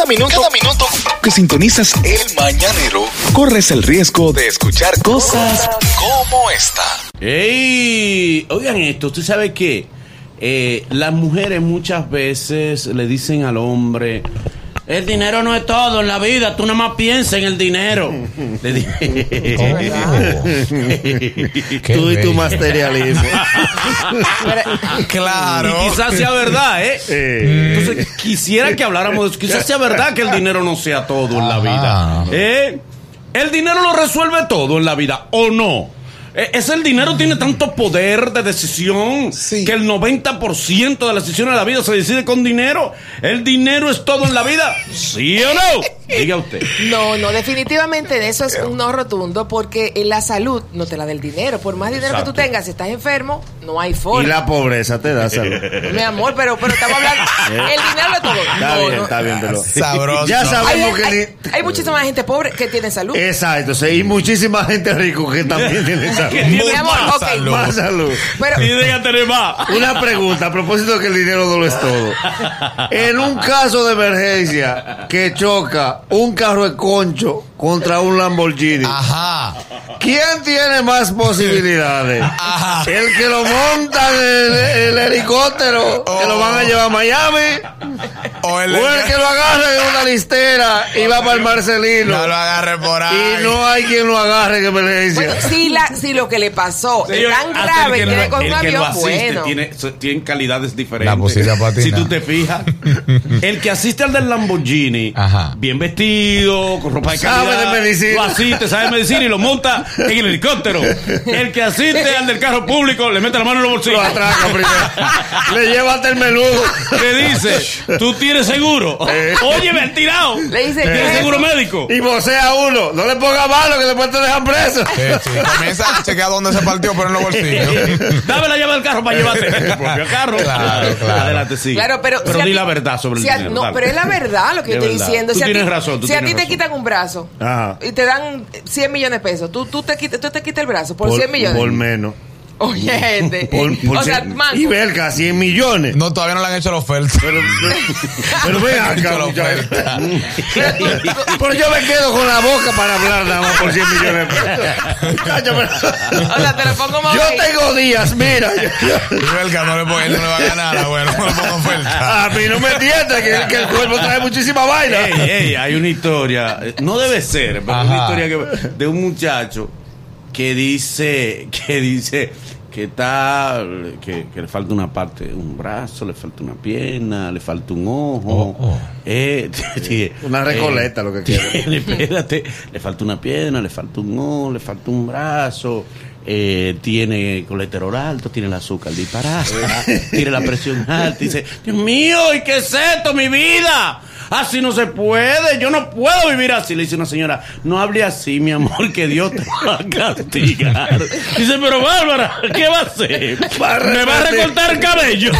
Cada minuto, cada minuto que sintonizas el mañanero, corres el riesgo de escuchar cosas como esta. ¡Ey! Oigan esto, ¿usted sabe qué? Eh, las mujeres muchas veces le dicen al hombre, el dinero no es todo en la vida, tú nada más piensa en el dinero. Le dije, Tú y tu materialismo. Claro. Y quizás sea verdad, ¿eh? Entonces, quisiera que habláramos de eso. Quizás sea verdad que el dinero no sea todo en la vida. ¿Eh? El dinero lo resuelve todo en la vida, ¿o no? Eh, ¿Es el dinero tiene tanto poder de decisión Sí. que el 90% de las decisiones de la vida se decide con dinero? ¿El dinero es todo en la vida? ¿Sí o no? Diga usted. No, no, definitivamente eso es un no rotundo porque en la salud no te la da el dinero. Por más dinero que tú tengas, si estás enfermo, no hay Y forma. la pobreza te da salud. Mi amor, pero, pero estamos hablando. El dinero es todo. Está No, bien, no. está bien, pero. Sabroso. Ya Hay, sabemos que. hay- ni- hay muchísima gente pobre que tiene salud. Exacto, sí, y muchísima gente rico que también tiene salud. Mi amor, Más ok. salud. Más salud. Pero, Y tener más. Una pregunta a propósito de que el dinero no lo es todo. En un caso de emergencia que choca un carro de concho contra un Lamborghini, Ajá. ¿quién tiene más posibilidades? Ajá. ¿El que lo monta en el, el helicóptero que lo van a llevar a Miami? O el, ¿O el que lo agarra en una listera y va para el Marcelino? no lo agarre por ahí. Y no hay quien lo agarre en emergencia. bueno, si, la, si lo que le pasó es tan grave que le con el un que lo avión, asiste bueno. tiene, tienen calidades diferentes. La. Si tú te fijas, el que asiste al del Lamborghini, Ajá. bien vestido, con ropa de Sabe calidad, de medicina. lo asiste, sabe de medicina y lo monta en el helicóptero. El que asiste al del carro público, le mete la mano en los bolsillos. Lo atraca primero. Le lleva hasta el menudo. Le dice, tú tienes seguro. Oye, me han tirado. Le dice, ¿Tienes ¿qué es seguro médico? Y vocea uno. No le ponga malo que después te dejan preso. Sí, sí. Comienza a chequear dónde se partió, pero en los bolsillos. Dame la llave del carro para llevarte propio carro. Claro, claro. Adelante, sí. Claro, pero, pero si a di ti- la verdad sobre si el a- dinero. No, dale. pero es la verdad lo que De estoy verdad. diciendo. Tú si a tienes ti, razón, tú si a ti te quitan un brazo Ajá. y te dan 100 millones de pesos, tú, tú, te, quitas, tú te quitas el brazo por, Por, 100 millones. por menos. Oye, gente. Por, por o sea, y verga, 100 millones. No, todavía no le han hecho la oferta. Pero, pero, pero oferta. Pero yo me quedo con la boca para hablar nada más por 100 millones O sea, te lo pongo más yo ahí. tengo días, mira. Y Belga no le, pone- él no le va a ganar, ah, bueno, no le pongo oferta. A mí no me entiendes que, que el cuerpo trae muchísima vaina. Ey, ey, hay una historia, no debe ser, pero Ajá. una historia que- de un muchacho que dice, que dice que está, que, que le falta una parte, un brazo, le falta una pierna, le falta un ojo, Oh, oh. eh, Una recoleta, lo que quiera. espérate, le falta una pierna, le falta un ojo, le falta un brazo. eh, tiene colesterol alto, tiene el azúcar disparada, tiene la presión alta. Dice, Dios mío, ¿y qué es esto, mi vida? Así no se puede, yo no puedo vivir así. Le dice una señora, no hable así, mi amor, que Dios te va a castigar. Dice, pero Bárbara, ¿qué va a hacer? ¿Me va a recortar el cabello?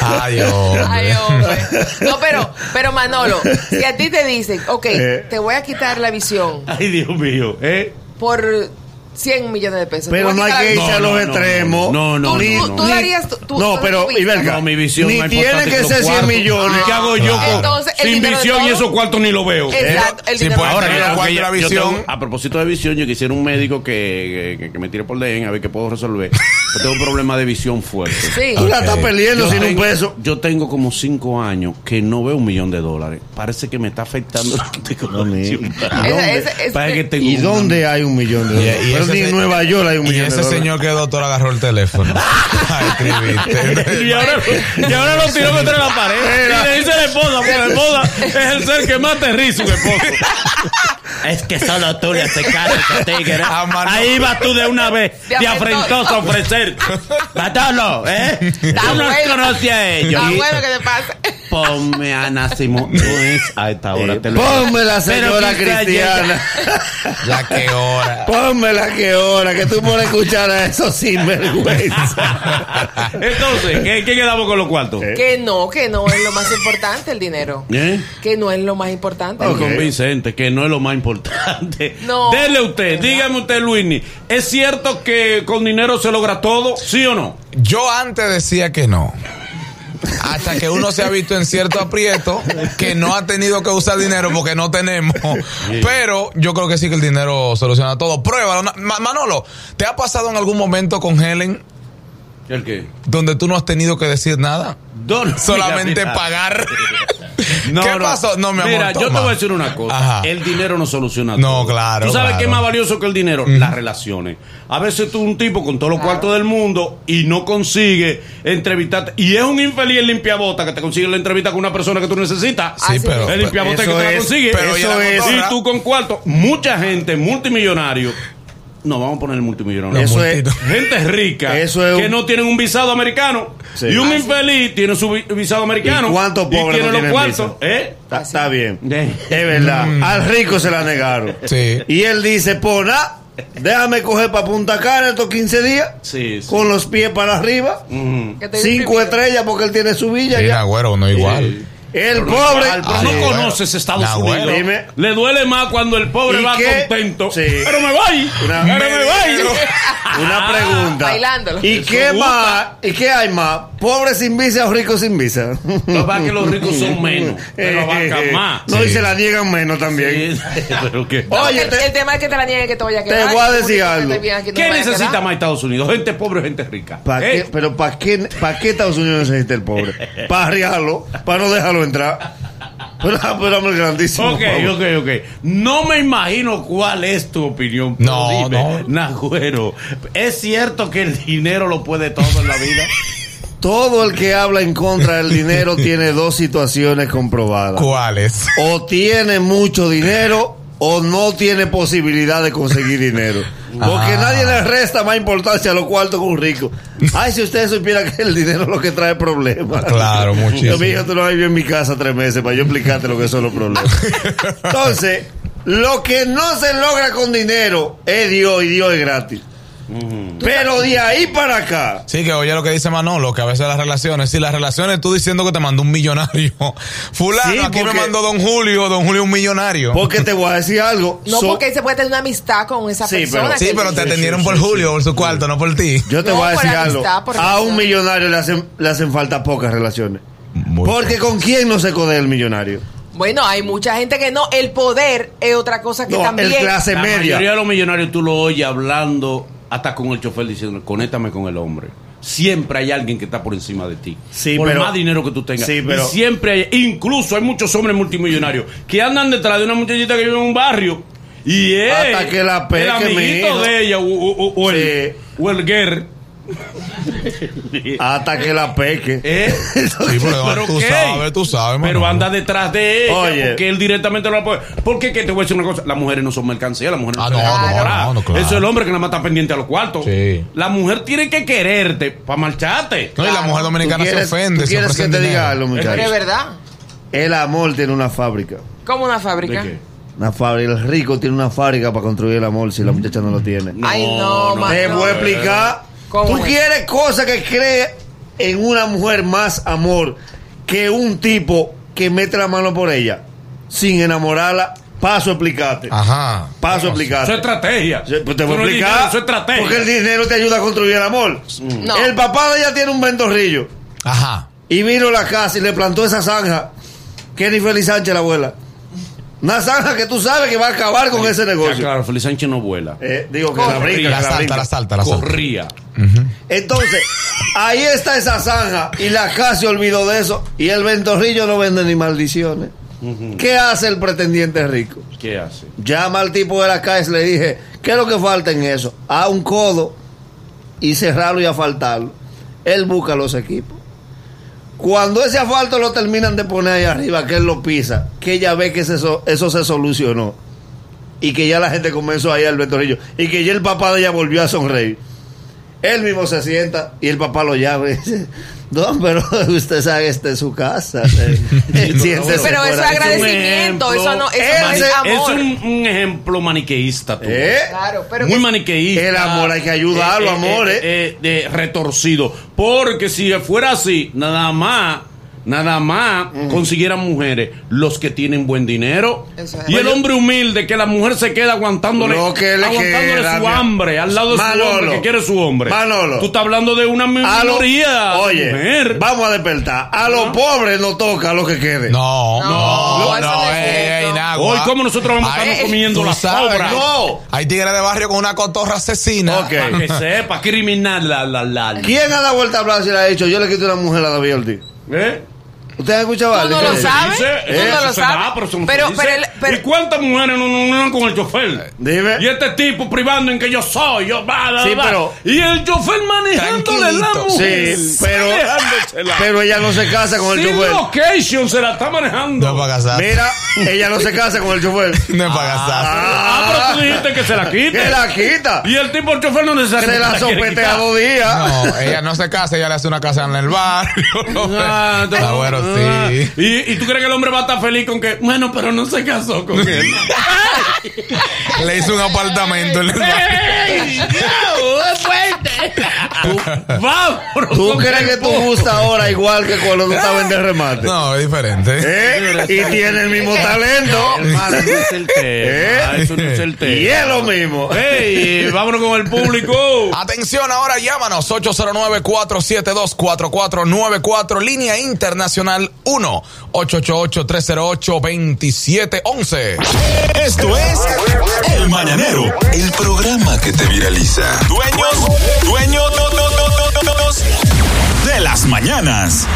Ay, hombre. Ay, hombre. No, pero, pero Manolo, si a ti te dicen, ok, Eh. te voy a quitar la visión Ay, Dios mío, ¿eh? por 100 millones de pesos. Pero a no hay que irse a No, los no, no, extremos. no, no, Tú- Ni- tú- tú darías tu- tu- no, pero, y verga, No, mi visión ni tiene que ser 100 cuartos. millones. ¿Y qué hago yo Entonces, el sin de visión y esos cuartos ni lo veo? Exacto, el Sí, dinero pues, de ahora es la yo visión? tengo- a propósito de visión, yo quisiera un médico que, que, que me tire por DM a ver qué puedo resolver. Yo tengo un problema de visión fuerte. Sí. Tú la estás perdiendo Yo sin un peso. yo tengo como cinco años que no veo un millón de dólares. Parece que me está afectando la. Ese- ese- ese- tengo ¿Y dónde hay un millón de dólares? y Pero ese ni en se- Nueva York hay un millón de ese dólares. señor que doctor agarró el teléfono. Y ahora, y ahora lo tiró contra la pared. Y le dice a la esposa, porque la esposa es el ser que más te ríe su esposo. Es que solo tú le haces caso a tigre. Ah. Ahí vas tú de una vez, De afrentoso. a ofrecer. Matalo, ¿eh? Está Tú no conoces a ellos. Está bueno que te pase. Ponme a Ana Simón. No es a esta hora. Eh, te lo- Ponme la señora cristiana. Ya que hora. Ponme la que hora, que tú puedes escuchar a esos sinvergüenza. Entonces, ¿qué, qué quedamos con los cuartos? Que no, que no es lo más importante el dinero. ¿Eh? Que no es lo más importante. Muy convincente, que no es lo más importante. No. Dele usted, dígame usted, Luini. ¿Es cierto que con dinero se logra todo? ¿Sí o no? Yo antes decía que no. Hasta que uno se ha visto en cierto aprieto que no ha tenido que usar dinero porque no tenemos. Pero yo creo que sí que el dinero soluciona todo. Pruébalo. Manolo, ¿te ha pasado en algún momento con Helen ¿El qué? donde tú no has tenido que decir nada? Don- Solamente Mira, mira. pagar. No, ¿Qué no. pasó? No, mi amor. Mira, yo te voy a decir una cosa. Ajá. El dinero no soluciona No, todo. claro, ¿Tú sabes claro. qué es más valioso que el dinero? Las relaciones. A veces tú un tipo con todos los cuartos del mundo y no consigue entrevistarte. Y es un infeliz el limpiabota que te consigue la entrevista con una persona que tú necesitas. Sí, Así pero. el limpiabota que te la consigue. pero eso es. Y tú con cuarto. Mucha gente, multimillonario. No, vamos a poner el multimillonario. Eso es-. Gente rica Eso es que un- no tienen un visado americano. Sí. Y un Ah, infeliz tiene su vi- visado americano. ¿Y cuántos pobres tiene no los tienen cuartos? visa? ¿Eh? Está, está bien. Eh. Es verdad. Al rico se la negaron. Sí. Y él dice, pues nada, déjame coger para Punta Cana estos 15 días. Sí, sí. Con los pies para arriba. Que te Cinco estrellas porque él tiene su villa Sí, ya. Nagüero, no igual. El Pero pobre. igual, pero Ah, no sí, conoces Estados Unidos. Dime. Le duele más cuando el pobre ¿Y va qué? contento. Sí. Pero me voy. Una- pero me voy. Una pregunta. Bailándolo. ¿Y qué más? ¿Y qué hay más? ¿Pobre sin visa o rico sin visa? Lo que pasa es que los ricos son menos. Pero abarcan más. No, y se la niegan menos también. Sí, pero qué. No, Oye, el, te- el tema es que te la nieguen que te vaya a te quedar. voy a decir algo. no ¿Qué necesita más Estados Unidos? ¿Gente pobre o gente rica? ¿Para ¿Eh? qué? Pero ¿para qué, ¿para qué Estados Unidos necesita el pobre? Para arriarlo, para no dejarlo entrar. Pero, pero hombre, grandísimo. Ok, favor. ok, ok. No me imagino cuál es tu opinión. pero No, dime, no. Nagüero, ¿es cierto que el dinero lo puede todo en la vida? Todo el que habla en contra del dinero tiene dos situaciones comprobadas. ¿Cuáles? O tiene mucho dinero o no tiene posibilidad de conseguir dinero. Porque Ah. nadie le resta más importancia a los cuartos que un rico. Ay, si ustedes supieran que el dinero es lo que trae problemas. Claro, muchísimo. Yo, mijo, tú no has vivido en mi casa tres meses para yo explicarte lo que son los problemas. Entonces, lo que no se logra con dinero es Dios y Dios es gratis. Pero de ahí para acá, Sí, que oye lo que dice Manolo, que a veces las relaciones, si las relaciones tú diciendo que te mandó un millonario. Fulano, Sí, aquí me mandó Don Julio, Don Julio un millonario. porque te voy a decir algo. No, So- porque se puede tener una amistad con esa Sí, persona. pero- sí, pero te atendieron sí, por sí, Julio, por su cuarto, no por ti. Yo te No, voy a decir amistad, algo. A un millonario le hacen, le hacen falta pocas relaciones. Muy Porque con quién no se codea el millonario. Bueno, hay mucha gente que no. El poder es otra cosa que No, también. el clase La mayoría de los millonarios tú lo oyes hablando hasta con el chofer diciendo, conéctame con el hombre. Siempre hay alguien que está por encima de ti. Sí, por pero- más dinero que tú tengas. Sí, pero- Y siempre hay, incluso hay muchos hombres multimillonarios que andan detrás de una muchachita que vive en un barrio. Y es Hasta que la peque, el amiguito de ella o, o- o- o el, o el guer. Hasta que la peque. ¿Eh? Sí, pero tú ¿qué? sabes, tú sabes, Pero anda detrás de ella Oye. porque él directamente no la puede. Porque que te voy a decir una cosa, las mujeres no son mercancía, las mujeres Ah, no, se no, dejan no, enamorar. no, no, claro. Eso es el hombre que nada más está pendiente a los cuartos. Sí. La mujer tiene que quererte para marcharte. No, y la mujer dominicana ¿Tú se ofende. tú se quieres que te diga algo, Pero es verdad. El amor tiene una fábrica. Como una ¿De fábrica. qué? Una fábrica. El rico tiene una fábrica para construir el amor si la muchacha no lo tiene. Ay, no, No, Te voy a explicar. ¿Cómo Tú es? quieres cosas que cree en una mujer más amor que un tipo que mete la mano por ella sin enamorarla. Paso a explicarte. Ajá. Paso a Eso explicarte. es estrategia. Pues te voy Eso a explicar. dinero, Eso es estrategia. Porque el dinero te ayuda a construir el amor. No. El papá de ella tiene un ventorrillo. Ajá. Y vino a la casa y le plantó esa zanja. Kenny Feliz Sánchez, la abuela. Una zanja que tú sabes que va a acabar con ese Ya, negocio. claro, Feliz Sánchez no vuela. Eh, digo que la brinca, La la salta, brinca. la salta, la salta. Corría. Entonces, ahí está esa zanja y la casa se olvidó de eso y el ventorrillo no vende ni maldiciones. ¿Qué hace el pretendiente rico? ¿Qué hace? Llama al tipo de la calle y le dije, ¿qué es lo que falta en eso? A un codo y cerrarlo y asfaltarlo. Él busca los equipos. Cuando ese asfalto lo terminan de poner ahí arriba, que él lo pisa, que ella ve que eso, se solucionó. Y que ya la gente comenzó a ir al ventorrillo. Y que ya el papá de ella volvió a sonreír. Él mismo se sienta y el papá lo llama y dice, Don, pero usted sabe que esta es su casa. Eh, siéntese Pero eso es ahí". agradecimiento, eso no, eso no es Es amor. un, un ejemplo maniqueísta, tú. ¿Eh? Claro, pero Muy que- maniqueísta. El amor hay que ayudarlo, amor, eh, eh, de retorcido. Porque si fuera así, nada más nada más consiguieran mujeres los que tienen buen dinero es. y el hombre humilde que la mujer se queda aguantándole, Lo que le aguantándole queda, su hambre al lado de su hombre que quiere su hombre. Manolo. Tú estás hablando de una A lo- minoría. oye, mujer. vamos a despertar. A los pobres no toca lo que quede. No, No, no, no, Nagua. Hoy, ¿cómo nosotros vamos a Ay, estarnos comiendo la sabes, sobra? No. Hay tigres de barrio con una cotorra asesina. Ok. Para que sepa, criminal la la la. ¿Quién ha dado vuelta a hablar si le ha dicho yo le quito una mujer a David Ortiz? ¿Eh? ¿Usted ha escuchado Tú algo? no lo sabes. Eso no lo sabes. pero Pero- pero el- pero- ¿Y cuántas mujeres no, no, no con el chofer? Dime. Y este tipo privando en que yo soy, yo va, va, Sí, va. pero- Y el chofer manejándole la Tranquilito. mujer. Sí, pero, Manejándosela. pero ella no se casa con el Sin chofer. location se la está manejando. No es para casar. Mira, ella no se casa con el chofer. No es para casar. Ah, pero tú dijiste que se la quite. Que la quita. Y el tipo, el chofer no necesariamente Se la quiere sopetea quitar. dos días. No, ella no se casa, ella le hace una casa en el barrio. Ah, Ah, bueno, ah. Sí. ¿Y, y tú crees que el hombre va a estar feliz con que, bueno, pero no se casó con él. Le hizo un apartamento en el barrio. ¡Ey! ¡Dios, es fuerte! Tú- ¡Vámonos! ¿Tú crees que tú gustas ahora igual que cuando tú estabas en de remate? No, es diferente. ¿Eh? Y tiene el mismo talento. Hermano, no es el tema. ¿Eh? Eso no es el tema. Y es lo mismo. ¡Ey! Vámonos con el público. Atención, ahora llámanos 809-472-4494, línea internacional 1-888-308-2711. Esto es El Mañanero, el programa que te viraliza. Dueños, dueños no, no, no, no, no, no, de las mañanas.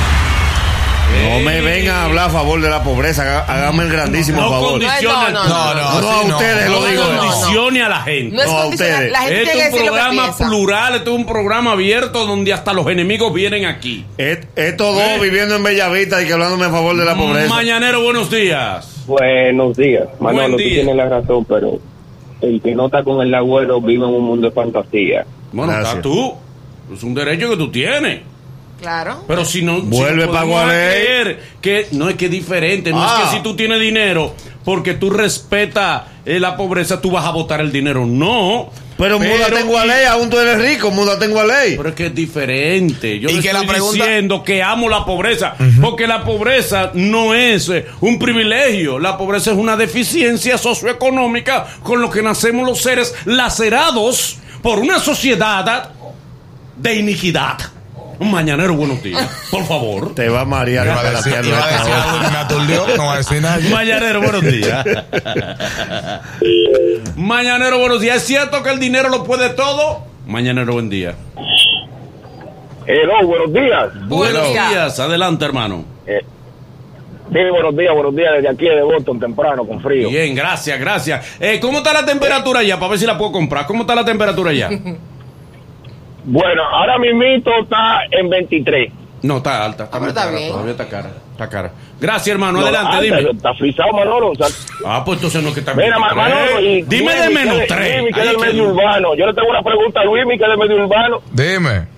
No me vengan a hablar a favor de la pobreza. Hágame el grandísimo No favor. condiciona No, no, No, no, No, a no. ustedes lo No digo. condicione a la gente. No es No, a ustedes. La gente Este que es un programa plural, este es un programa abierto donde hasta los enemigos vienen aquí. Et- Estos dos viviendo en Bellavista y que hablándome a favor de la pobreza. Mañanero, buenos días. Buenos días. Manolo, tú día. tienes la razón, pero el que no está con el agüero vive en un mundo de fantasía. Bueno, Gracias. está tú. Es un derecho que tú tienes. Claro. Pero si no, Vuelve si no pa' podemos Gualey. creer que no es que es diferente, no Ah. es que si tú tienes dinero, porque tú respetas eh, la pobreza, tú vas a votar el dinero. No. Pero múdate en Gualey, aún tú eres rico, múdate en Gualey. Pero es que es diferente. Yo Y que la estoy pregunta- diciendo que amo la pobreza, porque la pobreza no es eh, un privilegio. La pobreza es una deficiencia socioeconómica con lo que nacemos los seres lacerados por una sociedad de iniquidad. Un mañanero, buenos días. Por favor. Te va a marear. Iba a decir, espérate, iba a esta decir hora. algo que me aturdió, no va a decir nada. Mañanero, buenos días. Mañanero, buenos días. ¿Es cierto que el dinero lo puede todo? Mañanero, buen día. Hello, buenos días. Buenos días. días. Adelante, hermano. Eh, sí, buenos días, buenos días desde aquí de Boston, temprano, con frío. Bien, gracias, gracias. Eh, ¿Cómo está la temperatura allá? Para ver si la puedo comprar. ¿Cómo está la temperatura allá? Bueno, ahora mismito está en 23. No, está alta. Está, Ah, está cara, bien. Todavía está cara. Está cara. Gracias, hermano. No, Adelante, alta, dime. Está frisado, Manolo. o sea, Ah, pues entonces no es que está Mira, Ma- 23. Manolo, y Dime de menos que es- tres. Luis, que Ahí es es del que- medio urbano. Yo le tengo una pregunta a Luis, que es del medio urbano. Dime.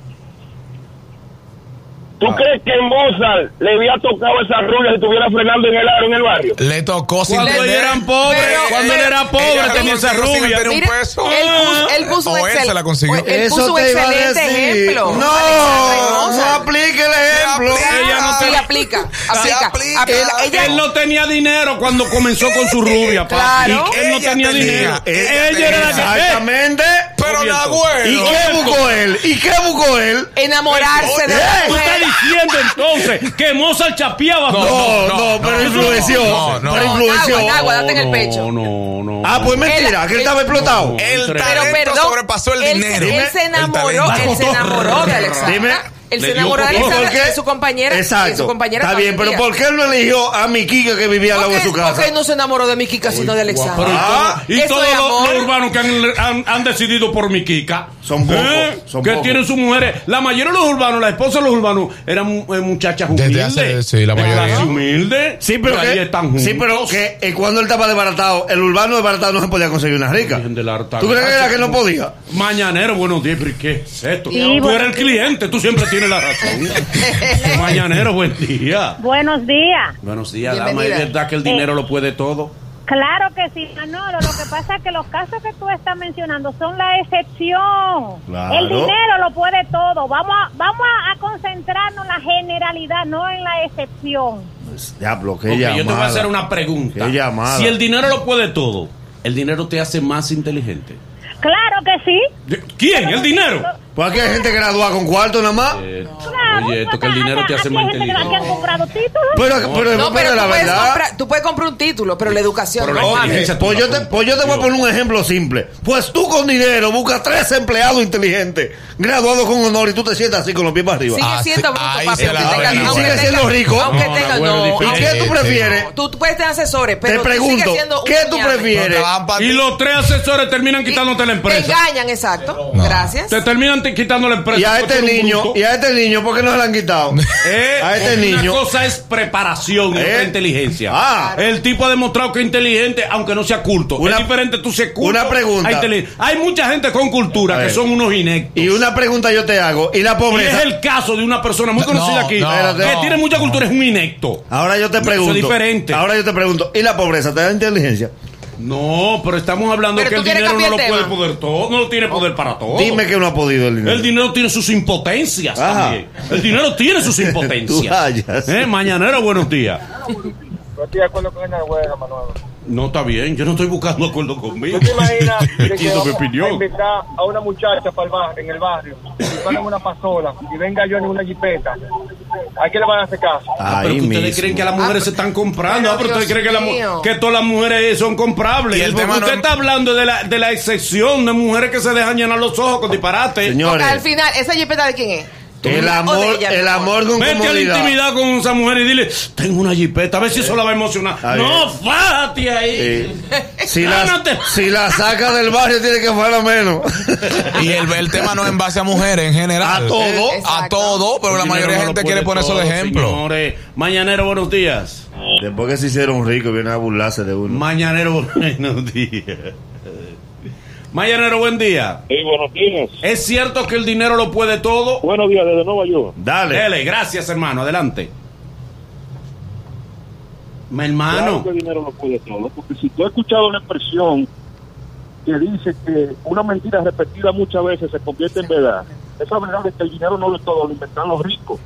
¿Tú crees que Mozart le había tocado esa rubia si estuviera frenando en el aro en el barrio? Le tocó sin Cuando ellos eran pobres, Pero- cuando él era pobre, tenía esa rubia. un Mira, peso. él puso, él puso O un él excel- se la consiguió. Él Eso puso un te iba a excelente ejemplo. No, no aplique el ejemplo. aplica. Ella no Sí, te- aplica. Aplica. aplica. Aplica. Ella- Él no tenía dinero cuando comenzó con su rubia. Claro. Y él no tenía tenía, dinero. ella Ella era la que... Exactamente. Pero. Nagüero. ¿Y qué buscó él? ¿Y qué buscó él? enamorarse de Eh, la ¿Tú estás diciendo entonces que Mozart chapeaba? No, No, no, no, pero no, influenció. no, no. Pero No, influenció. Date en el pecho. No, no, Ah, pues mentira, Él- que él estaba explotado. El Pero, talento Pero perdón, sobrepasó el él, dinero. Él se El enamoró, él se enamoró de Alexandra. Dime. Él se enamoró de su compañera. Exacto. de su compañera Está bien, pero. ¿por qué él no eligió a mi Kika que vivía al lado de su ¿Por casa? qué no se enamoró de mi Kika sino de Alexandra? y, Ah, y eso todos los, los urbanos que han, han- han decidido por mi Kika. Son pocos, son que pocos. tienen sus mujeres. La mayoría de los urbanos, la esposa de los urbanos, eran eh, muchachas Desde humildes. hace- sí, la de mayoría. clase humilde. Sí, pero que, están sí, pero que eh, cuando él estaba desbaratado, el urbano desbaratado no se podía conseguir una rica. ¿Tú crees que era que no podía? Mañanero, buenos días, pero ¿y ¿qué es esto? Sí, Tú eres el cliente, tú siempre tienes la razón. Mañanero, buen día. Buenos días. Buenos días, dama. ¿Es verdad que el dinero lo puede todo? Claro que sí, Manolo. Lo que pasa es que los casos que tú estás mencionando son la excepción. Claro. El dinero lo puede todo. Vamos a, vamos a- concentrarnos en la generalidad, no en la excepción. Pues, Diablo, qué Ok, yo te voy a hacer una pregunta. Qué llamada. Si el dinero lo puede todo, ¿el dinero te hace más inteligente? Claro que sí. ¿De- ¿Quién? ¿El dinero? Pues aquí hay gente que gradúa con cuarto nada más. Claro. oye, esto que el dinero te hace hay más gente que aquí han inteligente. comprado títulos. Pero, pero, No, pero pero la verdad. comprar, tú puedes comprar un título, pero la educación Pero no vale. inteligencia- Pues yo, te, pues yo te voy a poner un ejemplo simple. Pues tú con dinero buscas tres empleados inteligentes, graduados con honor, y tú te sientas así con los pies para arriba. Sigue Ah, siendo bruto, papi. sigue siendo rico. Aunque No, tenga, no. ¿Y qué tú prefieres? Tú, puedes tener asesores, pero Te pregunto, ¿qué tú prefieres? Y los tres asesores terminan quitándote la Te empresa. engañan, exacto. No. Gracias. Te terminan te- quitando la empresa. Y a este niño, bruto. y a este niño, ¿por qué no se la han quitado? Eh, a este una niño. cosa es preparación Eh. otra inteligencia. Ah. El tipo ha demostrado que es inteligente, aunque no sea culto. Una- es diferente tú ser culto. una pregunta. Hay mucha gente con cultura que son unos inectos. Y una pregunta yo te hago. ¿Y la Y es pobreza? el caso de una persona muy No, conocida aquí no, que no, tiene mucha cultura, es un inecto. Ahora yo te Eso es pregunto. diferente. Ahora yo te pregunto. ¿Y la pobreza te da inteligencia? No, pero estamos hablando Pero que el dinero no lo puede poder todo, no lo tiene poder para todo. Dime que no ha podido el dinero. El dinero tiene sus impotencias Ajá. también. El dinero tiene sus impotencias. ¿Eh? Mañanero, buenos días. No estoy de acuerdo con el Manuel. No está bien, yo no estoy buscando acuerdo conmigo. ¿Tú te imaginas que mi vamos a opinión. invitar a una muchacha para el barrio, en el barrio, en una pasola, y venga yo en una jipeta? ¿A quién le van a hacer caso? Ah, pero ustedes mismo. creen que las mujeres Ah, se están comprando. pero Ah, pero ustedes creen que, la que todas las mujeres son comprables. Y el tema no usted es- está hablando de la, de la excepción de mujeres que se dejan llenar los ojos con disparate. Señores, Porque al final, ¿esa jipeta de quién es? El ¿O de amor, ella, el amor con Vete a la intimidad con esa mujer y dile, tengo una jipeta, a ver si eso la va a emocionar. Está No, fájate ahí. Eh, si, la, si la saca del barrio tiene que fuera menos. Y el, el tema no es en base a mujeres en general. A todo. A Exacto. todo, pero El la mayoría de gente quiere poner eso de ejemplo. Señores, Mañanero, buenos días. Después que se hicieron ricos, vienen a burlarse de uno. Mañanero, buenos días. Mañanero, buen día. Sí, buenos días. ¿Es cierto que el dinero lo puede todo? Buenos días desde Nueva York. Dale. Dele, gracias, hermano. Adelante. Mi hermano. Claro que el dinero lo puede todo, porque si tú has escuchado una expresión que dice que una mentira repetida muchas veces se convierte en verdad, esa verdad es que el dinero no lo es todo, lo inventan los ricos,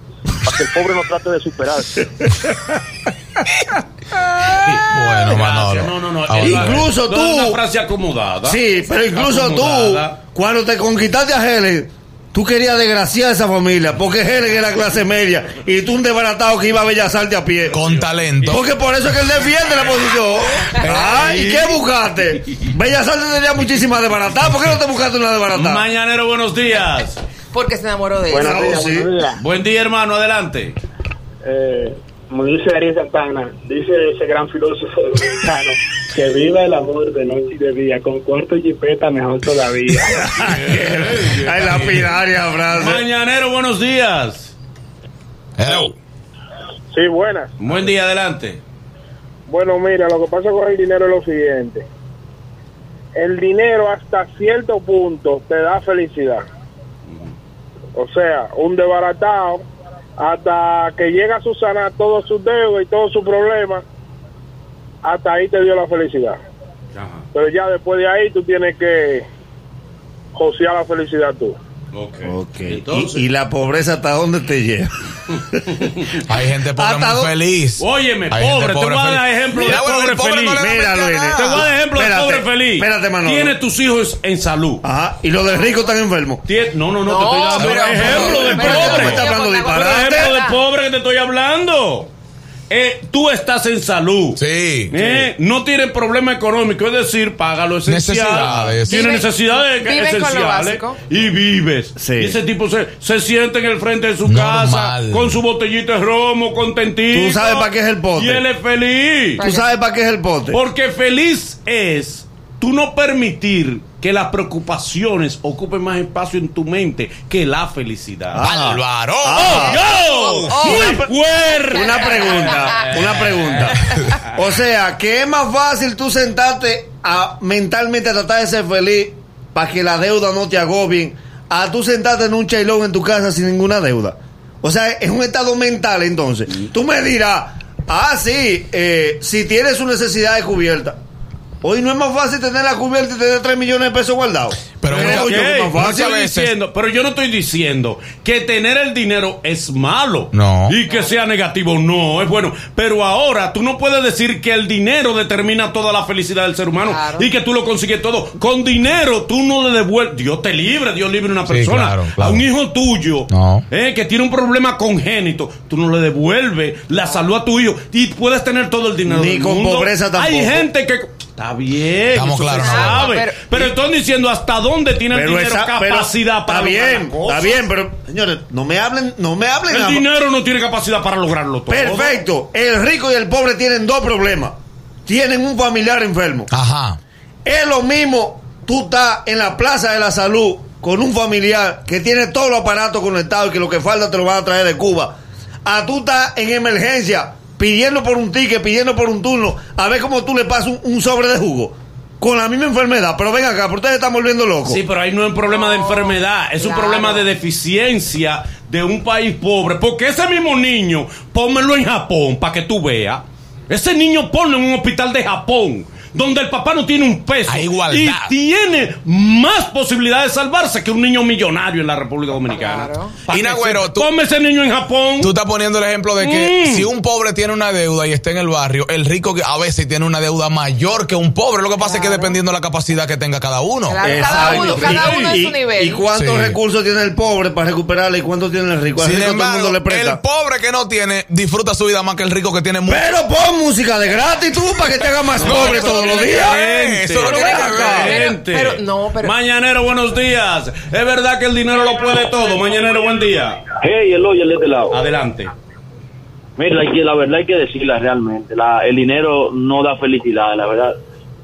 para que el pobre no trate de superarse. Bueno. Manolo. No, no, no. Incluso tú- es Una frase acomodada. Sí, pero incluso Acomodada. tú, cuando te conquistaste a Helen, tú querías desgraciar a esa familia, porque Helen era clase media y tú un desbaratado que iba a Bellas Artes a pie. Con talento. Porque por eso es que él defiende la posición. Ah, ¿y qué buscaste? Bellas Artes tenía muchísimas desbaratadas. ¿Por qué no te buscaste una desbaratada? Mañanero, buenos días. Porque se enamoró de Buenos eso. días, sí. buenos días. Buen día, hermano. Adelante. Eh, como dice Ariel Santana, dice ese gran filósofo dominicano, que viva el amor de noche y de día, con cuarto y jipeta mejor todavía. Ay, lapidaria frase. Mañanero, buenos días. Hello. Sí, buenas. Buen día, adelante. Bueno, mira, lo que pasa con el dinero es lo siguiente. El dinero hasta cierto punto te da felicidad. O sea, un desbaratado hasta que llega a subsanar todos sus deudas y todos sus problemas, hasta ahí te dio la felicidad. Ajá. Pero ya después de ahí tú tienes que josear la felicidad tú. Ok. Ok. Entonces, ¿Y, y la pobreza hasta dónde te lleva? Hay gente pobre Hasta muy feliz. Óyeme, Hay pobre, te voy a feliz. dar ejemplo de bueno, pobre el pobre no feliz. Mira, Luis. Te voy a dar ejemplo Espérate, de pobre feliz. espérate, Manolo. Tiene tus hijos en salud. Ajá. ¿Y los de ricos están enfermos? No, no, no, No, te estoy dando pero- ejemplo de pero- ¿Cómo pobre. está hablando Pero disparate? ejemplo de pobre que te estoy hablando. Eh, tú estás en salud. Sí. Eh, No tienes problema económico, es decir, paga lo esencial. Necesidades. Tienes Vive- necesidades vive con lo esenciales básico. y vives. Sí. Y ese tipo se, se sienta en el frente de su Normal. casa con su botellita de romo, contentito. ¿Tú sabes para qué es el pote? Y él es feliz. ¿Tú sabes para qué es el pote? Porque feliz es tú no permitir que las preocupaciones ocupen más espacio en tu mente que la felicidad. Ah. Álvaro. Ah. ¡Yo! Oh. ¡Muy fuerte! Una pregunta, una pregunta. O sea, que es más fácil tú sentarte a mentalmente tratar de ser feliz para que la deuda no te agobien, a tú sentarte en un chailón en tu casa sin ninguna deuda. O sea, es un estado mental entonces. Tú me dirás, ah, sí, eh, si tienes sus necesidades cubiertas. Hoy no es más fácil tener la cubierta y tener 3 millones de pesos guardados. Pero yo no fácil. estoy diciendo, pero yo no estoy diciendo que tener el dinero es malo. No. Y que sea negativo, no, es bueno. Pero ahora tú no puedes decir que el dinero determina toda la felicidad del ser humano Claro. y que tú lo consigues todo. Con dinero tú no le devuelves. Dios te libre, Dios libre a una Sí, persona. claro, claro. A un hijo tuyo No. eh, que tiene un problema congénito, tú no le devuelves la salud a tu hijo y puedes tener todo el dinero. Ni del con mundo. pobreza tampoco. Hay gente que. Está bien. Estamos claros, no, sabe. pero- pero, estoy diciendo hasta dónde tiene el dinero esa- pero capacidad para está lograr bien, cosas. está bien, pero señores, no me hablen, no me hablen El nada. dinero no tiene capacidad para lograrlo todo. Perfecto. El rico y el pobre tienen dos problemas. Tienen un familiar enfermo. Ajá. Es lo mismo, tú estás en la Plaza de la Salud con un familiar que tiene todos los aparatos conectados y que lo que falta te lo van a traer de Cuba. A tú estás en emergencia pidiendo por un ticket, pidiendo por un turno, a ver cómo tú le pasas un, un sobre de jugo. Con la misma enfermedad, pero ven acá, pero ustedes están volviendo locos. Sí, pero ahí no es un problema de enfermedad, es un problema de deficiencia de un país pobre. Porque ese mismo niño, pónmelo en Japón para que tú veas. Ese niño ponlo en un hospital de Japón, donde el papá no tiene un peso. Hay igualdad. Y tiene más posibilidades de salvarse que un niño millonario en la República Dominicana. Claro. Pa' Y que Nagüero, se- tú- Ponme ese niño en Japón. Tú estás poniendo el ejemplo de que Mm. si un pobre tiene una deuda y está en el barrio, el rico que a veces tiene una deuda mayor que un pobre. Lo que pasa es que dependiendo de la capacidad que tenga cada uno. Claro, cada Exacto. uno, cada uno a su nivel. ¿Y cuántos Sí. recursos tiene el pobre para recuperarle y cuántos tiene el rico? Al Sin rico todo el embargo, mundo le presta. el pobre que no tiene disfruta su vida más que el rico que tiene mucho. Pero pon música de gratis tú para que te haga más No, pobre eso todos no los tiene días. que ver, eso no Pero tiene ven que acá, ver. gente. Pero- no, pero- Mañanero, buenos días. Es verdad que el dinero lo puede todo. Mañanero, buen día. Hey, el de este lado. Adelante. Mira, la verdad hay que decirla realmente. La, el dinero no da felicidad, la verdad.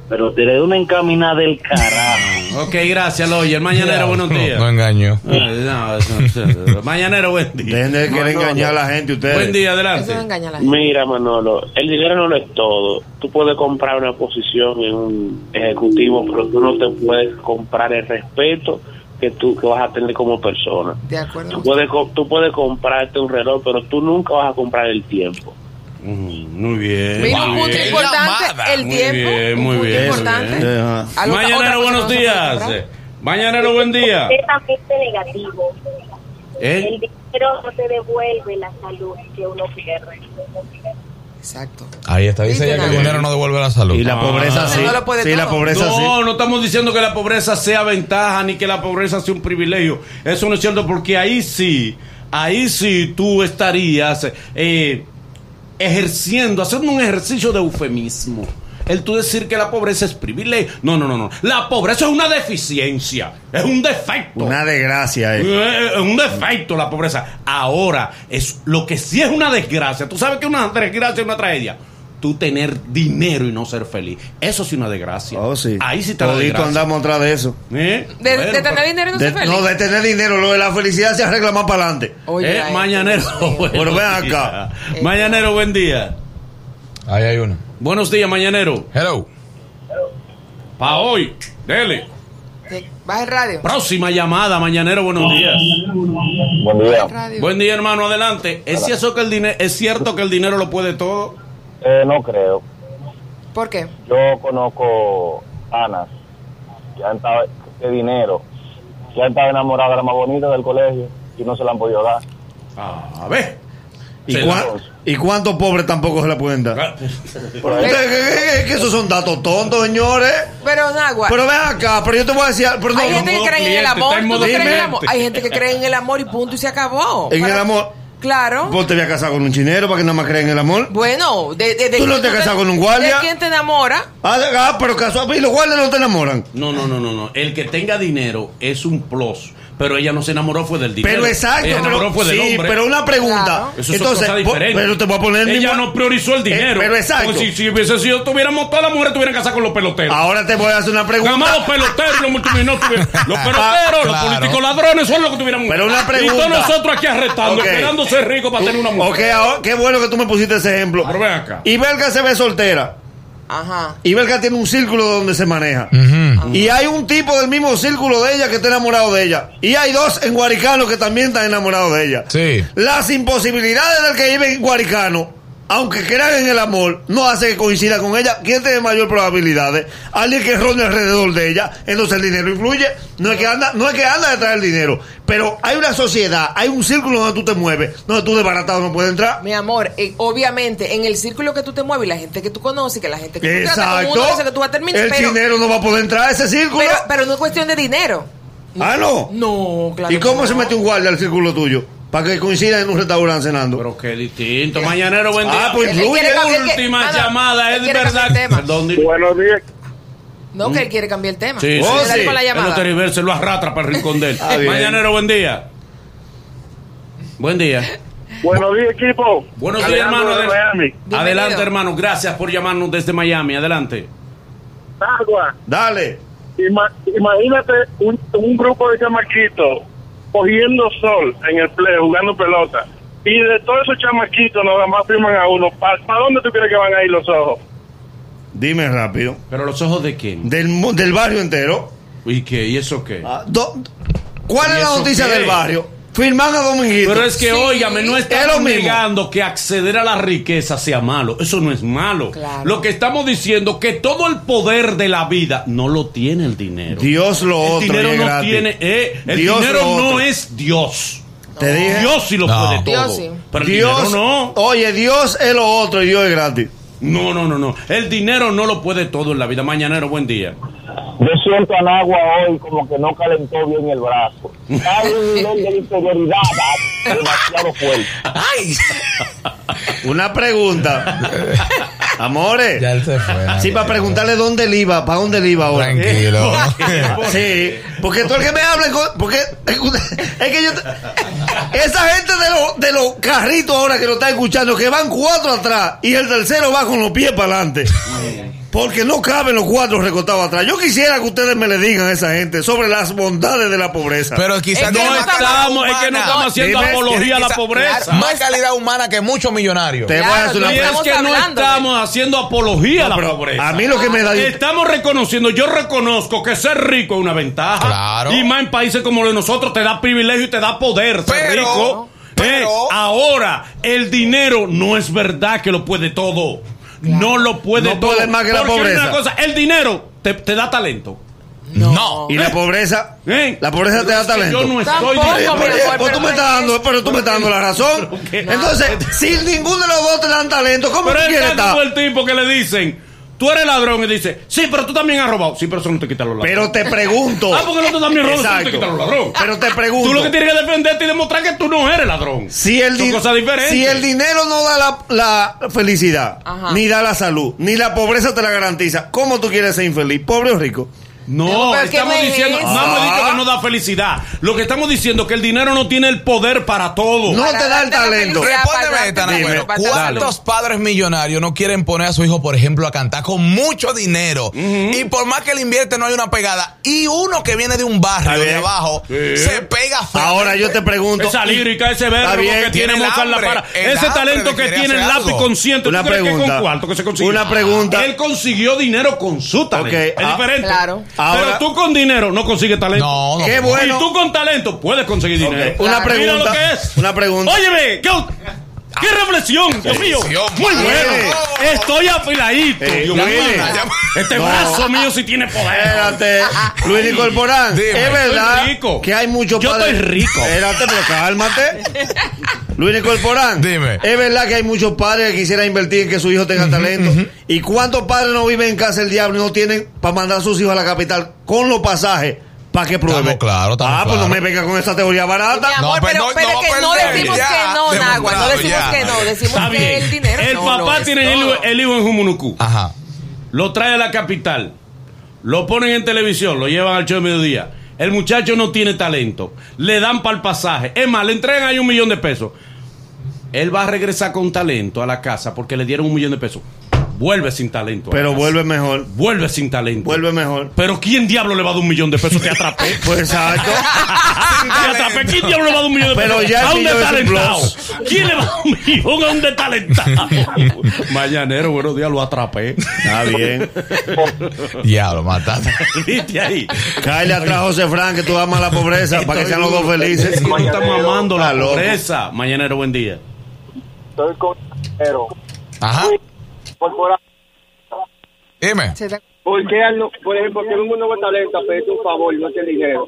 Pero te da una encaminada del carajo. Ok, gracias, Loyer. Mañanero, buenos días. No engaño. No, no, no. Mañanero, buen día. Dejen de querer engañar a la gente ustedes. Buen día, Eso no adelante. engaña a la gente. Mira, Manolo, el dinero no lo es todo. Tú puedes comprar una posición en un ejecutivo, pero tú no te puedes comprar el respeto que tú que vas a tener como persona. De acuerdo. Tú puedes, tú puedes comprarte un reloj, pero tú nunca vas a comprar el tiempo. Mm, Muy bien. Mira, muy un punto bien. importante, llamada. el Muy tiempo. muy bien, importante. muy bien. Otra Mañanero, buenos días. Mañanero, buen día. completamente negativo. ¿Eh? El dinero no te devuelve la salud que uno pierde. Exacto. Ahí está. Dice ella que el dinero no devuelve la salud. Y la Ah. pobreza sí. No lo puede Sí, la pobreza sí. No, no estamos diciendo que la pobreza sea ventaja ni que la pobreza sea un privilegio. Eso no es cierto porque ahí sí, ahí sí tú estarías eh, ejerciendo, haciendo un ejercicio de eufemismo. El tú decir que la pobreza es privilegio. No, no, no, no. La pobreza es una deficiencia, es un defecto. Una desgracia, eh. Eh, Es un defecto la pobreza. Ahora, es lo que sí es una desgracia. Tú sabes que una desgracia es una tragedia. Tú tener dinero y no ser feliz. Eso sí es una desgracia. Oh, sí. Ahí sí está la desgracia. andamos atrás de eso. ¿Eh? De, Bueno, de tener pero- dinero y no De- ser feliz. no, de tener dinero, lo de la felicidad se arregla más para adelante. Oye, eh, ay, mañanero. Pero ven acá. días. Mañanero, buen día. Ahí hay uno. Buenos días, mañanero. Hello. Pa' hoy. Dele. Baja el radio. Próxima llamada, mañanero, buenos días. Buen día. Buen día, hermano, adelante. ¿Es cierto que el dinero, es cierto que el dinero lo puede todo? Eh, no creo. ¿Por qué? Yo conozco Anas, que han estado de dinero, que han estado enamoradas de la más bonita del colegio y no se la han podido dar. A ver. ¿Y, Se cuán- la- ¿Y cuántos pobres tampoco se la pueden dar? Ah, que, que- esos son datos tontos, señores. Pero, Nagua, Pero ven acá, pero yo te voy a decir, pero no, hay gente que cree en el amor. está en ¿Tú no modo crees en el cliente. amor? Hay gente que cree en el amor y punto y se acabó. en el amor. Claro. Vos te a casar con un chinero para que nada más crean en el amor. Bueno, de, de, de ¿Tú no te casas con un guardia? ¿De quién te enamora? Ah, ah, pero casual, y los guardias no te enamoran. No, no, no, no, no. El que tenga dinero es un plus. Pero ella no se enamoró fue del dinero. Pero exacto, Ella se enamoró pero, fue del sí, hombre. pero una pregunta. Claro. Eso es Entonces, cosa po- diferente. pero te voy a poner el Ella mismo- no priorizó el dinero. Eh, pero exacto. Como si, si hubiese sido, tuviéramos todas las mujeres tuvieran casado con los peloteros. Ahora te voy a hacer una Nada más los pregunta. peloteros y los multimillonarios tuvieran- Los peloteros, los claro. políticos ladrones son los que tuvieran Pero una Y pregunta. todos nosotros aquí arrestando, Ok. esperando ser ricos para tener una mujer. Ok, ahora, qué bueno que tú me pusiste ese ejemplo. Pero ven acá. Y Belga se ve soltera. Ajá. Y Belga tiene un círculo donde se maneja. Y hay un tipo del mismo círculo de ella que está enamorado de ella. Y hay dos en Guaricano que también están enamorados de ella. Sí. Las imposibilidades del que vive en Guaricano aunque crean en el amor, no hace que coincida con ella. ¿Quién tiene mayor probabilidades? Alguien que ronde alrededor de ella. Entonces el dinero influye. No es que anda, no es que anda detrás del dinero. Pero hay una sociedad, hay un círculo donde tú te mueves, donde tú desbaratado no puedes entrar. Mi amor, eh, obviamente, en el círculo que tú te mueves y la gente que tú conoces, que la gente que tú tratas, Exacto. que tú vas a terminar. el pero, dinero no va a poder entrar a ese círculo. pero, pero no es cuestión de dinero. ah, no. No, claro. ¿Y cómo que se no. mete un guardia al círculo tuyo? Para que coincida en un restaurante cenando. Pero qué distinto. Mañanero, buen día. Ah, pues quiere- Última llamada, es verdad. cambiar el tema. Perdón, di- Buenos días. No, que él quiere cambiar el tema. Sí, sí. Oh, sí. la llamada. reverse, lo arrastra para el rincón de él. Ah, bien. Mañanero, buen día. Buen día. Buenos días, equipo. Buenos días, hermano. de Miami. Adelante, hermano. Gracias por llamarnos desde Miami. Adelante. Agua. Dale. Ima- imagínate un, un grupo de chamaquitos cogiendo sol en el play, jugando pelota. Y de todos esos chamaquitos nada más firman a uno. ¿Para dónde tú crees que van a ir los ojos? Dime rápido. Pero los ojos de quién? Del, mu- del barrio entero. ¿Y qué? ¿Y eso qué? Ah, do- ¿Cuál ¿Y es la noticia qué? del barrio? Firman a Dominguito. Pero es que, Sí. óigame, no Es estamos negando que acceder a la riqueza sea malo. Eso no es malo. Claro. Lo que estamos diciendo que todo el poder de la vida no lo tiene el dinero. Dios lo el otro. dinero no tiene. eh, el Dios dinero no otro. es Dios. Te dije. Dios sí lo No. puede todo. Dios sí. Pero el Dios, dinero no. Oye, Dios es lo otro y Dios es gratis. No, no, no, no. El dinero no lo puede todo en la vida. Mañanero, buen día. Yo siento al agua hoy como que no calentó bien el brazo. Hay un nivel de inferioridad demasiado fuerte. Ay, Una pregunta. Amores. ya él se fue. Sí, para preguntarle dónde él iba, para dónde él iba ahora. Tranquilo. Sí, porque tú el que me habla, porque es que yo, te- esa gente de los de los carritos ahora que lo está escuchando, que van cuatro atrás y el tercero va con los pies para adelante, porque no caben los cuatro recostados atrás. Yo quisiera que ustedes me le digan a esa gente sobre las bondades de la pobreza. Pero quizás No estamos, es que no estamos haciendo Dime, apología a la pobreza. Más calidad humana que muchos millonarios. Te voy a hacer una es que no estamos haciendo apología a la pobreza. a mí lo que me da Estamos reconociendo, yo reconozco que ser rico es una ventaja. Claro. Y más en países como los de nosotros te da privilegio y te da poder ser Pero- rico. pero- Eh, ahora, el dinero no es verdad que lo puede todo. No lo puede No todo. puede más que la pobreza. Una cosa, el dinero te, te da talento. No. y la pobreza, ¿Eh? la pobreza te da talento. Yo no estoy diciendo- amor, Pues pero tú me estás es dando, pero tú me estás dando la razón. ¿Pero? Entonces, si ninguno de los dos te dan talento, ¿cómo Pero tú es quieres estar? el tipo que le dicen, tú eres ladrón, y dice, sí, pero tú también has robado. Sí, pero eso no te quita los ladrones. Pero te pregunto. Ah, porque el otro también roba, eso no te quita los ladrones. Pero te pregunto. Tú lo que tienes que defenderte y demostrar que tú no eres ladrón. Si el, Son di- cosas diferentes. si el dinero no da la, la felicidad, Ajá. ni da la salud, ni la pobreza te la garantiza, ¿cómo tú quieres ser infeliz? ¿Pobre o rico? No, No, pero ¿qué estamos diciendo, no hemos dicho Ah. que no da felicidad. Lo que estamos diciendo es que el dinero no tiene el poder para todo. No Para te da el talento. Respóndeme esta, Dime. ¿Cuántos padres millonarios no quieren poner a su hijo, por ejemplo, a cantar con mucho dinero? Y por más que le invierte, no hay una pegada. Y uno que viene de un barrio de abajo Sí. se pega feo. Ahora yo te pregunto. Esa lírica, ese verbo bien, que tiene Mozart La Para, el ese talento que tiene el lápiz algo. consciente. ¿Tú Una crees que pregunta. con cuarto que se consiguió? Una pregunta. Él consiguió dinero con su talento. Es ah, diferente. Claro. Ahora- Pero tú con dinero no consigues talento. No, no. Qué no. bueno. Y tú con talento puedes conseguir dinero. Una Claro. Mira pregunta. lo que es. Una pregunta. Óyeme, ¿qué, qué reflexión, Dios mío. Muy madre. bueno. Estoy afiladito, Eh, Dios mío. Este No. brazo mío sí tiene poder. Espérate, Luis Nicolporán, Dime. es verdad que hay muchos Yo padres. estoy rico. Espérate, pero cálmate. Luis Nicolporán, Dime. es verdad que hay muchos padres que quisieran invertir en que su hijo tenga talento. ¿Y cuántos padres no viven en casa del diablo y no tienen para mandar a sus hijos a la capital con los pasajes para que? Estamos claros, estamos Ah, pues no claros. me venga con esta teoría barata. Mi amor, No, pero pero, no- pero no es que no decimos ya, que no, Nagua, no decimos ya. que no, decimos Está que bien. el dinero el no papá lo es tiene el, el hijo en Jumunucú. Ajá. Lo trae a la capital. Lo ponen en televisión. Lo llevan al show de mediodía. El muchacho no tiene talento. Le dan para el pasaje. Es más, le entregan ahí un millón de pesos. Él va a regresar con talento a la casa porque le dieron un millón de pesos. Vuelve sin talento. Pero casa. vuelve mejor. Vuelve sin talento. Vuelve mejor. Pero ¿quién diablo le va a dar un millón de pesos? Te atrapé. Pues exacto. Te atrapé. ¿Quién diablo le va a dar un millón de Pero pesos? ya el a un detalentado. ¿Quién le va a dar un millón a un detalentado? Mañanero, buenos días, lo atrapé. Está bien. Diablo, mataste. ¿Viste ahí? Cállate atrás, José Fran, que tú amas la pobreza para que sean los dos felices. No estamos amando la pobreza. Mañanero, buen día. Estoy con. Ajá. Corporal. Dime. ¿Por qué, al no- por ejemplo, que un nuevo talento a pedirte un favor y no tiene dinero?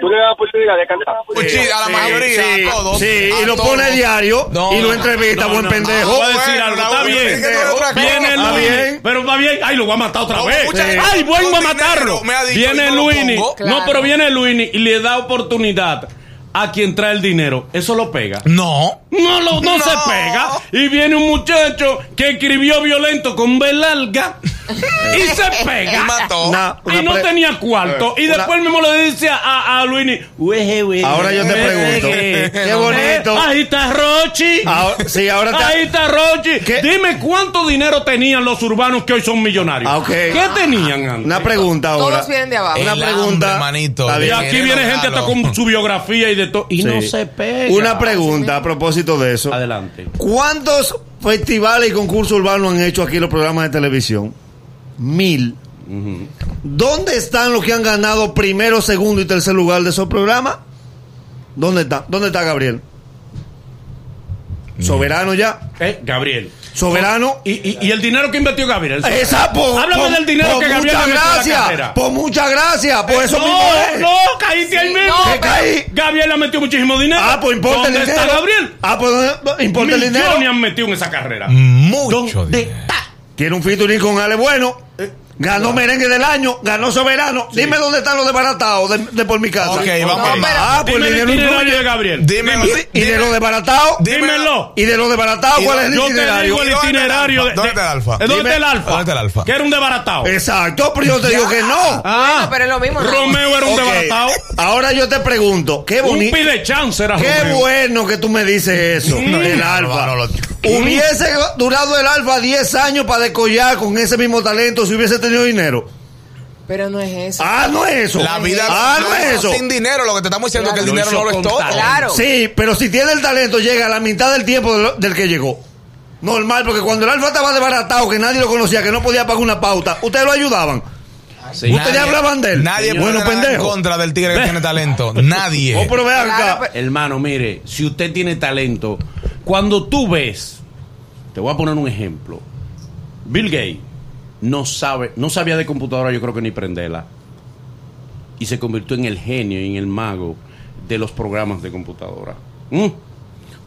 Tú le das la oportunidad de cantar. Sí, a la mayoría, sí, a todos. sí, a y lo todos. pone diario No, y lo entrevista, no, buen no, pendejo. no, voy a decir algo, está bien. Viene Está Luis, bien. pero va bien. Ay, lo voy a matar otra vez. Ay, voy con a matarlo. Viene Luini. No, pero viene Luini y le da oportunidad a quien trae el dinero. Eso lo pega. No. No, lo, no, No. se pega. Y viene un muchacho que escribió violento con B larga y se pega. Y mató. Y no tenía cuarto. Y Una- después mismo le dice a, a Luini, "Ueje, ueje, Ahora yo te pregunto, ueje". qué bonito. Eh, ahí está Rochi. Ahora- sí, ahora te- Ahí está Rochi. ¿Qué? Dime cuánto dinero tenían los urbanos que hoy son millonarios. Ah, ok. ¿Qué tenían antes? Una pregunta ahora. Todos vienen de abajo. Una El pregunta. hambre, manito. Está Y aquí viene gente hasta con su biografía y de todo. Y no se pega. Una pregunta a propósito de eso. Adelante. ¿Cuántos festivales y concursos urbanos han hecho aquí los programas de televisión? Mil. ¿Dónde están los que han ganado primero, segundo y tercer lugar de esos programas? ¿Dónde está? ¿Dónde está Gabriel? Soberano ya. Eh, Gabriel. Soberano. ¿Y, y, y el dinero que invirtió Gabriel? Esa, por, Háblame por- del dinero por que Gabriel muchas la gracias. Por muchas gracias. Por eso mismo no, es. no, caíste ahí Sí, mismo. no, ¿Qué caí? Gabriel ha metido muchísimo dinero. Ah, pues importa el ¿Dónde dinero. está Gabriel? Ah, pues ¿dónde- importa el dinero. Millones han metido en esa carrera. Mucho ¿Dónde dinero. está? Tiene un featuring con Ale Bueno. Ganó merengue del año, ganó soberano. Dime dónde están los desbaratados de, de por mi casa. Ok, vamos No, Ah, pues el Dime el itinerario de Gabriel. Dímelo. Y de los desbaratados. Dímelo. Y de los desbaratados, ¿cuál es el Yo te itinerario? digo el ¿Y dónde está el itinerario. alfa? de- ¿Dónde está el alfa? ¿De ¿Dónde está el alfa? ¿Dónde está el alfa? Que era un desbaratado. Exacto, pero yo te digo que no. Ah, Bueno, pero es lo mismo. Romeo era un desbaratado. Ahora yo te pregunto, qué Un bonito. pide chance era Qué bueno que tú me dices eso, el alfa. Hubiese durado el alfa 10 años para decollar con ese mismo talento si hubiese tenido dinero. Pero no es eso. Ah, no es eso. La vida ah, no es eso. sin dinero, lo que te estamos diciendo es que el Lo dinero no lo es todo. Claro. Sí, pero si tiene el talento, llega a la mitad del tiempo del, del que llegó. Normal, porque cuando el alfa estaba desbaratado, que nadie lo conocía, que no podía pagar una pauta, ustedes lo ayudaban. Sí. Ustedes hablaban de él. Nadie puede Bueno, ganar en pendejo. contra del tigre que tiene talento. Nadie. Oh, pero vean acá. Pero- Hermano, mire, si usted tiene talento, cuando tú ves, te voy a poner un ejemplo. Bill Gates no sabe, no sabía de computadora, yo creo que ni prenderla. Y se convirtió en el genio y en el mago de los programas de computadora. ¿Mm?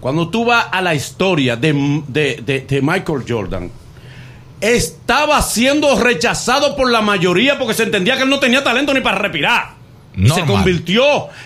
Cuando tú vas a la historia de, de- de- de Michael Jordan, estaba siendo rechazado por la mayoría porque se entendía que él no tenía talento ni para respirar. Y se Normal. convirtió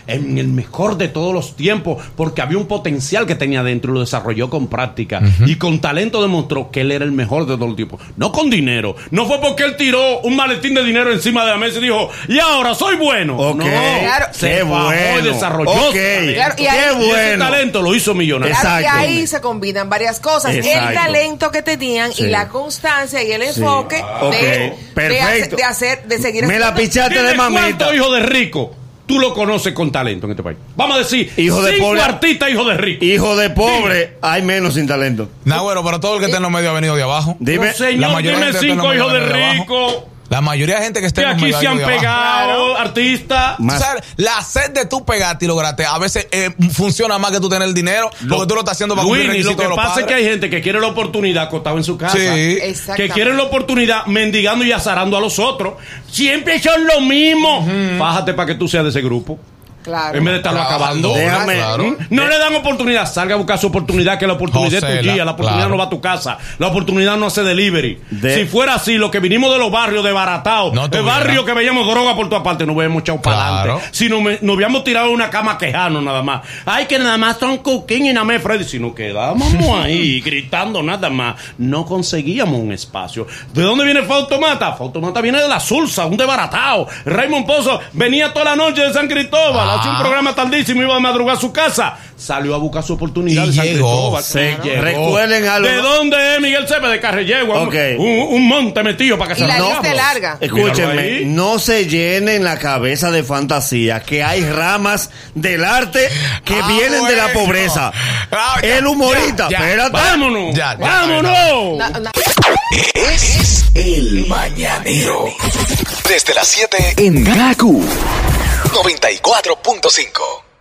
en el mejor de todos los tiempos porque había un potencial que tenía dentro y lo desarrolló con práctica y con talento demostró que él era el mejor de todos los tiempos. No con dinero. No fue porque él tiró un maletín de dinero encima de la mesa y dijo, y ahora soy bueno. Ok. No, Claro. se Qué bajó bueno. y desarrolló. Claro, y Qué ahí- Y ese bueno. talento lo hizo millonario. Y ahí se combinan varias cosas. Exacto. El talento que tenían Sí. y la constancia y el enfoque de, hacer, de hacer, de seguir Me la pichaste de mamita. hijos de rico tú lo conoces con talento en este país. Vamos a decir, Hijo de cinco pobre. artistas hijos de rico. Hijo de pobre, hay menos sin talento. Nah, bueno, pero todo el que está en los medios ha venido de abajo. Dime. Señor, La mayoría dime cinco hijos de de rico. La mayoría de gente que está en los aquí se ha han pegado artistas. Más- Tú sabes, la sed de tú pegarte y lograrte a veces eh, funciona más que tú tener el dinero porque tú lo estás haciendo para cumplir Luini, lo que de los pasa es que hay gente que quiere la oportunidad acostado en su casa. Sí. Que quieren la oportunidad mendigando y azarando a los otros. Siempre son lo mismo. Fájate para que tú seas de ese grupo. Claro. En vez de estarlo Claro, acabando. Déjame- claro. No le dan oportunidad. Salga a buscar su oportunidad, que la oportunidad es Josela, tuya. La oportunidad claro. no va a tu casa. La oportunidad no hace delivery. De- Si fuera así, lo que vinimos de los barrios de Baratao, No de barrio que veíamos droga por todas partes, nos hubiéramos echado para adelante. Si no me- nos hubiéramos tirado una cama quejando nada más. Ay, que nada más son cooking y nada más Freddy. Si nos quedábamos ahí gritando nada más, no conseguíamos un espacio. ¿De dónde viene Fautomata? Fautomata viene de la Sulsa, un desbaratado. Raymond Pozo venía toda la noche de San Cristóbal, Ah. Hacía un programa tardísimo, iba a madrugar a su casa. Salió a buscar su oportunidad Y de llegó. Se- Llegó. recuerden algo. ¿De dónde es Miguel Cepe? De Carrellegua. Un- Ok. Un, un monte metido para que Y se la lista larga. Escúchenme, no se llenen la cabeza de fantasía que hay ramas del arte que Ah, vienen de la pobreza. Ah, ya, El humorista, ya, ya. espérate. ¡Vámonos! Ya, ya, ¡Vámonos! Na- na- Es el mañanero. Desde las 7 en Gaku 94.5.